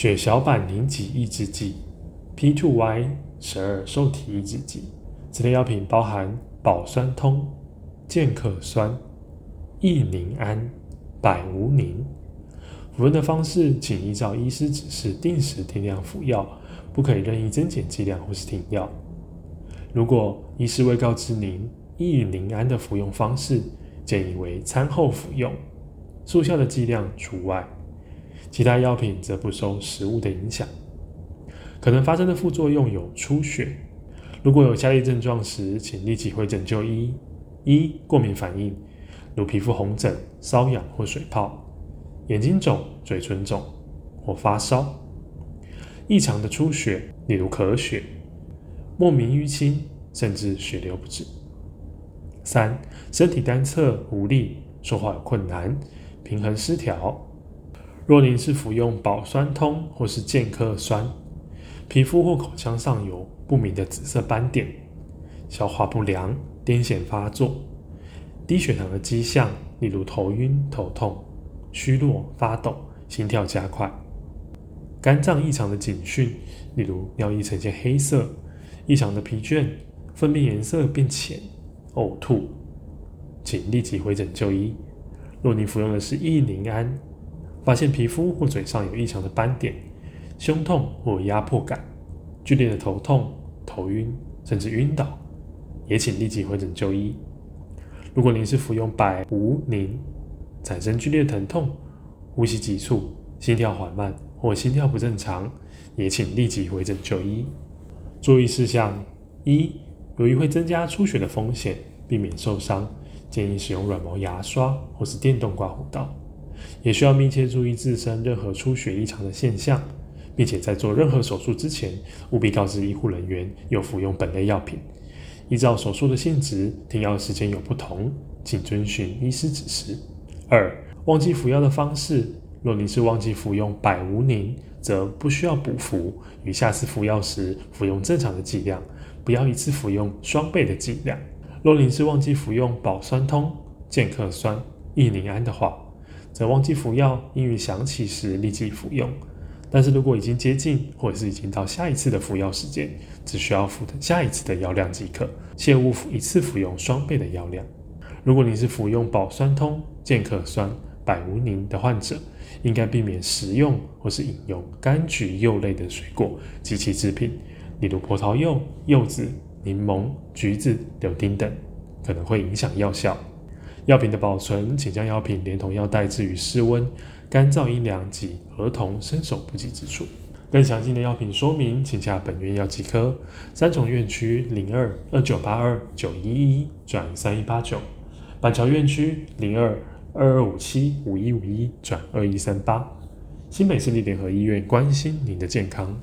血小板凝集抑制剂、P2Y 十二受体抑制剂。此类药品包含保酸通、健可酸、异宁胺、百无宁。服用的方式，请依照医师指示定时定量服药，不可以任意增减剂量或是停药。如果医师未告知您异宁胺的服用方式，建议为餐后服用，速效的剂量除外。其他药品则不受食物的影响，可能发生的副作用有出血。如果有下列症状时，请立即回诊就医：一、过敏反应，如皮肤红疹、瘙痒或水泡；眼睛肿、嘴唇肿或发烧；异常的出血，例如咳血、莫名淤青，甚至血流不止；三、身体单侧无力，说话有困难，平衡失调。若您是服用保酸通或是健客酸，皮肤或口腔上有不明的紫色斑点，消化不良、癫痫发作、低血糖的迹象，例如头晕、头痛、虚弱、发抖、心跳加快；肝脏异常的警讯，例如尿液呈现黑色、异常的疲倦、粪便颜色变浅、呕吐，请立即回诊就医。若您服用的是异宁胺，发现皮肤或嘴上有异常的斑点、胸痛或压迫感、剧烈的头痛、头晕甚至晕倒，也请立即回诊就医。如果您是服用百无宁，产生剧烈疼痛、呼吸急促、心跳缓慢或心跳不正常，也请立即回诊就医。注意事项：一、由于会增加出血的风险，避免受伤，建议使用软毛牙刷或是电动刮胡刀。也需要密切注意自身任何出血异常的现象，并且在做任何手术之前，务必告知医护人员有服用本类药品。依照手术的性质，停药时间有不同，请遵循医师指示。二、忘记服药的方式，若您是忘记服用百无宁，则不需要补服，于下次服药时服用正常的剂量，不要一次服用双倍的剂量。若您是忘记服用保酸通、健客酸、异宁安的话，则忘记服药，应于想起时立即服用。但是如果已经接近，或者是已经到下一次的服药时间，只需要服下一次的药量即可，切勿一次服用双倍的药量。如果你是服用保酸通、健可酸、百无宁的患者，应该避免食用或是饮用柑橘柚类的水果及其制品，例如葡萄柚、柚子、柠檬、橘子、柳丁等，可能会影响药效。药品的保存，请将药品连同药袋置于室温、干燥、阴凉及儿童伸手不及之处。更详细的药品说明，请洽本院药剂科。三重院区零二二九八二九一一转三一八九，板桥院区零二二二五七五一五一转二一三八。新北市立联合医院关心您的健康。